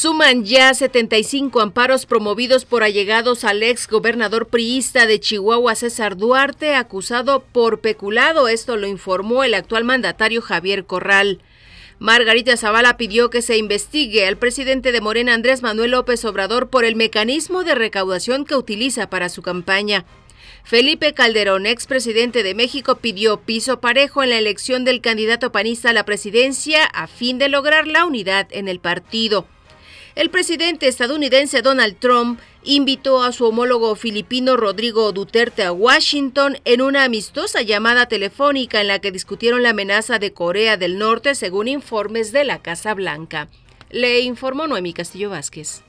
Suman ya 75 amparos promovidos por allegados al ex gobernador priista de Chihuahua, César Duarte, acusado por peculado. Esto lo informó el actual mandatario Javier Corral. Margarita Zavala pidió que se investigue al presidente de Morena, Andrés Manuel López Obrador, por el mecanismo de recaudación que utiliza para su campaña. Felipe Calderón, expresidente de México, pidió piso parejo en la elección del candidato panista a la presidencia a fin de lograr la unidad en el partido. El presidente estadounidense Donald Trump invitó a su homólogo filipino Rodrigo Duterte a Washington en una amistosa llamada telefónica en la que discutieron la amenaza de Corea del Norte según informes de la Casa Blanca. Le informó Noemí Castillo Vázquez.